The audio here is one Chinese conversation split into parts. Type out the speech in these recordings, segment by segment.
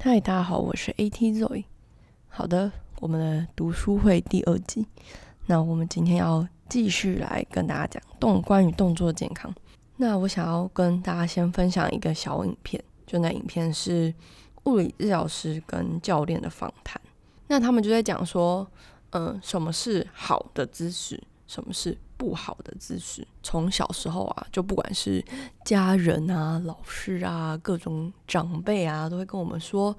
嗨，大家好，我是 AT Zoe。好的，我们的读书会第二季，那我们今天要继续来跟大家讲动关于动作健康。那我想要跟大家先分享一个小影片，就那影片是物理治疗师跟教练的访谈。那他们就在讲说，嗯，什么是好的姿势，什么是不好的姿势。从小时候啊，就不管是家人啊、老师啊、各种长辈啊，都会跟我们说，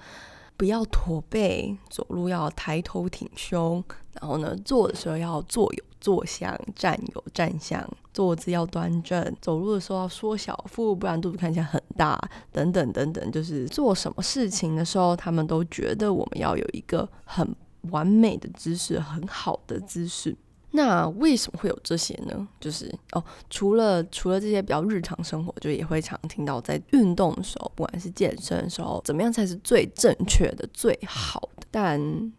不要驼背，走路要抬头挺胸，然后呢，坐的时候要坐有坐相，站有站相，坐姿要端正，走路的时候要缩小腹，不然肚子看起来很大，等等等等。就是做什么事情的时候，他们都觉得我们要有一个很完美的姿势，很好的姿势。那为什么会有这些呢？就是哦，除了除了这些比较日常生活，就也会常听到在运动的时候，不管是健身的时候，怎么样才是最正确的、最好的？但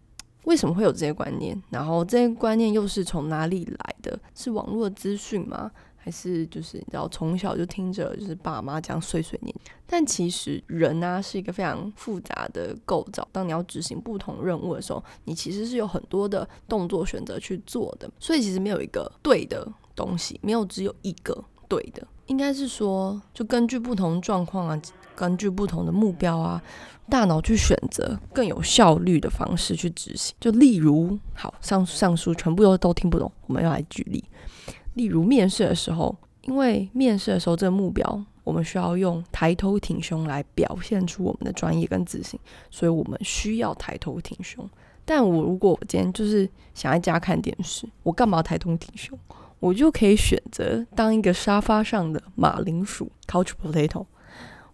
为什么会有这些观念？然后这些观念又是从哪里来的？是网络资讯吗？还是就是你知道从小就听着就是爸妈这样碎碎念？但其实人呢是一个非常复杂的构造。当你要执行不同任务的时候，你其实是有很多的动作选择去做的。所以其实没有一个对的东西，没有只有一个对的。应该是说，就根据不同状况啊，根据不同的目标啊，大脑去选择更有效率的方式去执行。就例如，好上上述全部都都听不懂，我们要来举例。例如面试的时候，因为面试的时候这个目标，我们需要用抬头挺胸来表现出我们的专业跟自信，所以我们需要抬头挺胸。但我如果我今天就是想在家看电视，我干嘛抬头挺胸？我就可以选择当一个沙发上的马铃薯 （couch potato）。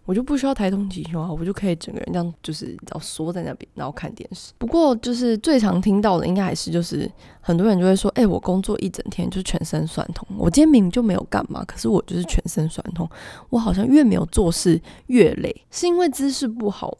我就不需要抬头挺胸啊，我就可以整个人这样，就是要缩在那边，然后看电视。不过，就是最常听到的，应该还是就是很多人就会说，哎，我工作一整天就全身酸痛，我今天明明就没有干嘛，可是我就是全身酸痛，我好像越没有做事越累，是因为姿势不好。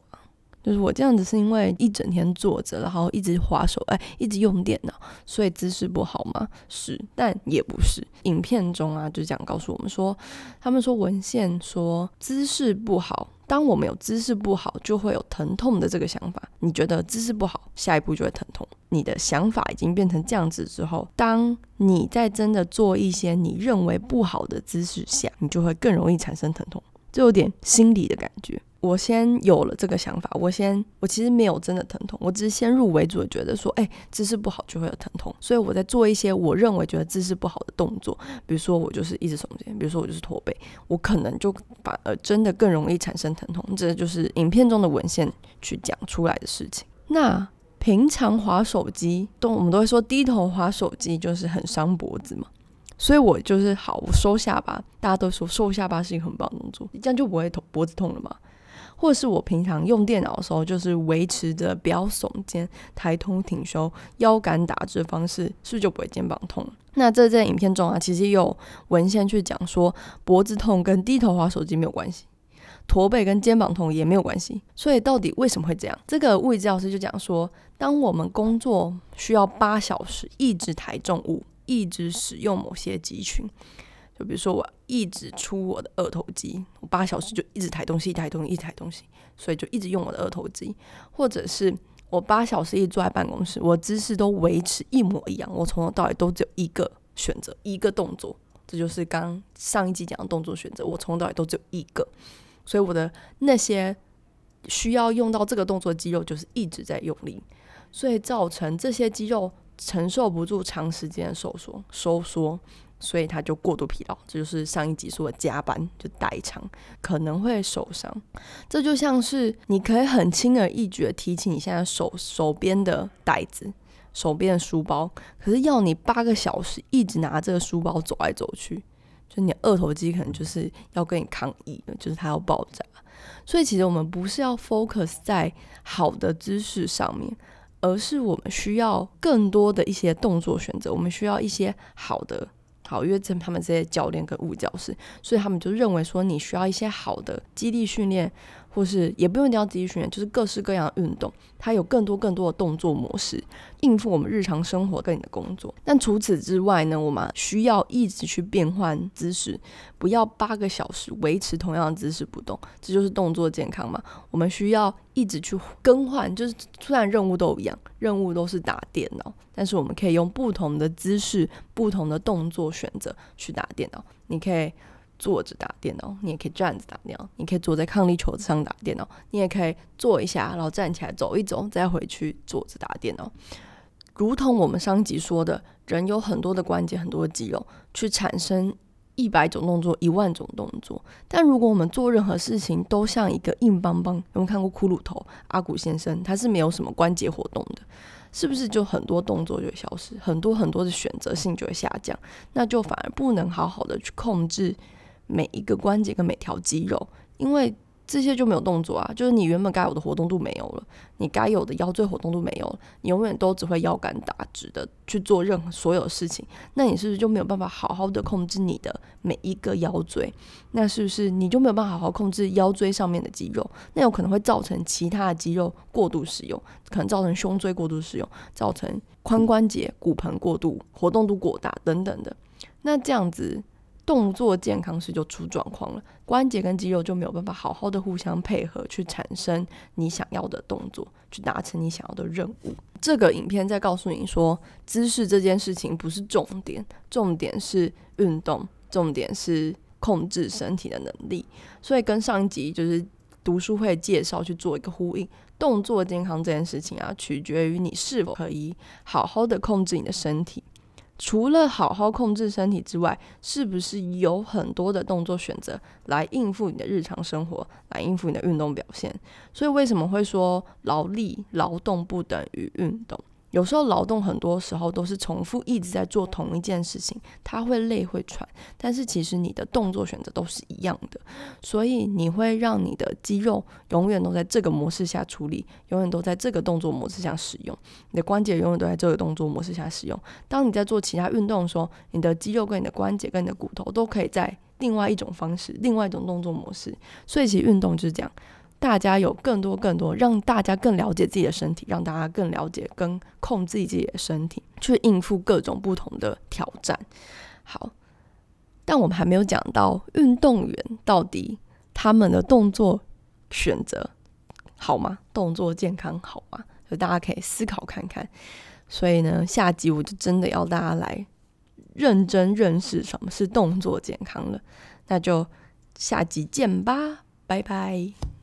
就是我这样子是因为一整天坐着，然后一直划手，哎，一直用电脑，所以姿势不好吗？是，但也不是。影片中啊，就这样告诉我们说，他们说文献说姿势不好，当我们有姿势不好，就会有疼痛的这个想法。你觉得姿势不好，下一步就会疼痛。你的想法已经变成这样子之后，当你在真的做一些你认为不好的姿势下，你就会更容易产生疼痛。就有点心理的感觉。我先有了这个想法，我先，我其实没有真的疼痛，我只是先入为主的觉得说，哎，姿势不好就会有疼痛，所以我在做一些我认为觉得姿势不好的动作，比如说我就是一直耸肩，比如说我就是驼背，我可能就反而真的更容易产生疼痛。这就是影片中的文献去讲出来的事情。那平常滑手机，都我们都会说低头滑手机就是很伤脖子嘛。所以我就是好，我收下巴，大家都说收下巴是一个很棒的动作，这样就不会头脖子痛了嘛。或者是我平常用电脑的时候，就是维持着不要耸肩、抬头挺胸、腰杆打直的方式，是不是就不会肩膀痛？那这在影片中啊，其实也有文献去讲说，脖子痛跟低头滑手机没有关系，驼背跟肩膀痛也没有关系。所以到底为什么会这样？这个物理治疗师就讲说，当我们工作需要八小时一直抬重物。一直使用某些肌群，就比如说我一直出我的二头肌，我八小时就一直抬东西，抬东西，一抬东西，所以就一直用我的二头肌，或者是我八小时一直坐在办公室，我姿势都维持一模一样，我从头到尾都只有一个选择，一个动作，这就是刚上一集讲的动作选择，我从头到尾都只有一个，所以我的那些需要用到这个动作的肌肉就是一直在用力，所以造成这些肌肉。承受不住长时间的收缩，收缩，所以他就过度疲劳。这就是上一集说的加班，就代偿，可能会受伤。这就像是你可以很轻而易举的提起你现在手手边的袋子、手边的书包，可是要你八个小时一直拿这个书包走来走去，就你二头肌可能就是要跟你抗议，就是它要爆炸。所以其实我们不是要 focus 在好的姿势上面。而是我们需要更多的一些动作选择，我们需要一些好的好，因为这他们这些教练跟物教师，所以他们就认为说你需要一些好的基地训练，或是也不用一定要自己训练，就是各式各样的运动，它有更多更多的动作模式，应付我们日常生活跟你的工作。但除此之外呢，我们需要一直去变换姿势，不要八个小时维持同样的姿势不动，这就是动作健康嘛。我们需要一直去更换，就是虽然任务都一样，任务都是打电脑，但是我们可以用不同的姿势、不同的动作选择去打电脑。你可以。坐着打电脑，你也可以站着打电脑，你可以坐在抗力球上打电脑，你也可以坐一下，然后站起来走一走，再回去坐着打电脑。如同我们上集说的，人有很多的关节，很多的肌肉，去产生一百种动作、一万种动作。但如果我们做任何事情都像一个硬邦邦，有没有看过骷髅头阿古先生？他是没有什么关节活动的，是不是？就很多动作就会消失，很多很多的选择性就会下降，那就反而不能好好的去控制。每一个关节跟每条肌肉，因为这些就没有动作啊，就是你原本该有的活动度没有了，你该有的腰椎活动度没有了，你永远都只会腰杆打直的去做任何所有事情，那你是不是就没有办法好好的控制你的每一个腰椎？那是不是你就没有办法好好控制腰椎上面的肌肉？那有可能会造成其他的肌肉过度使用，可能造成胸椎过度使用，造成髋关节、骨盆过度活动度过大等等的。那这样子。动作健康时就出状况了，关节跟肌肉就没有办法好好的互相配合，去产生你想要的动作，去达成你想要的任务。这个影片在告诉你说，姿势这件事情不是重点，重点是运动，重点是控制身体的能力。所以跟上一集就是读书会介绍去做一个呼应，动作健康这件事情啊，取决于你是否可以好好的控制你的身体。除了好好控制身体之外，是不是有很多的动作选择来应付你的日常生活，来应付你的运动表现？所以为什么会说劳力劳动不等于运动？有时候劳动很多时候都是重复一直在做同一件事情，他会累会喘，但是其实你的动作选择都是一样的，所以你会让你的肌肉永远都在这个模式下处理，永远都在这个动作模式下使用，你的关节永远都在这个动作模式下使用。当你在做其他运动的时候，你的肌肉跟你的关节跟你的骨头都可以在另外一种方式、另外一种动作模式。所以其实运动就是这样。大家有更多更多，让大家更了解自己的身体，让大家更了解跟控制自己的身体，去应付各种不同的挑战。好，但我们还没有讲到运动员到底他们的动作选择好吗？动作健康好吗？所以大家可以思考看看。所以呢，下集我就真的要大家来认真认识什么是动作健康了。那就下集见吧。拜拜。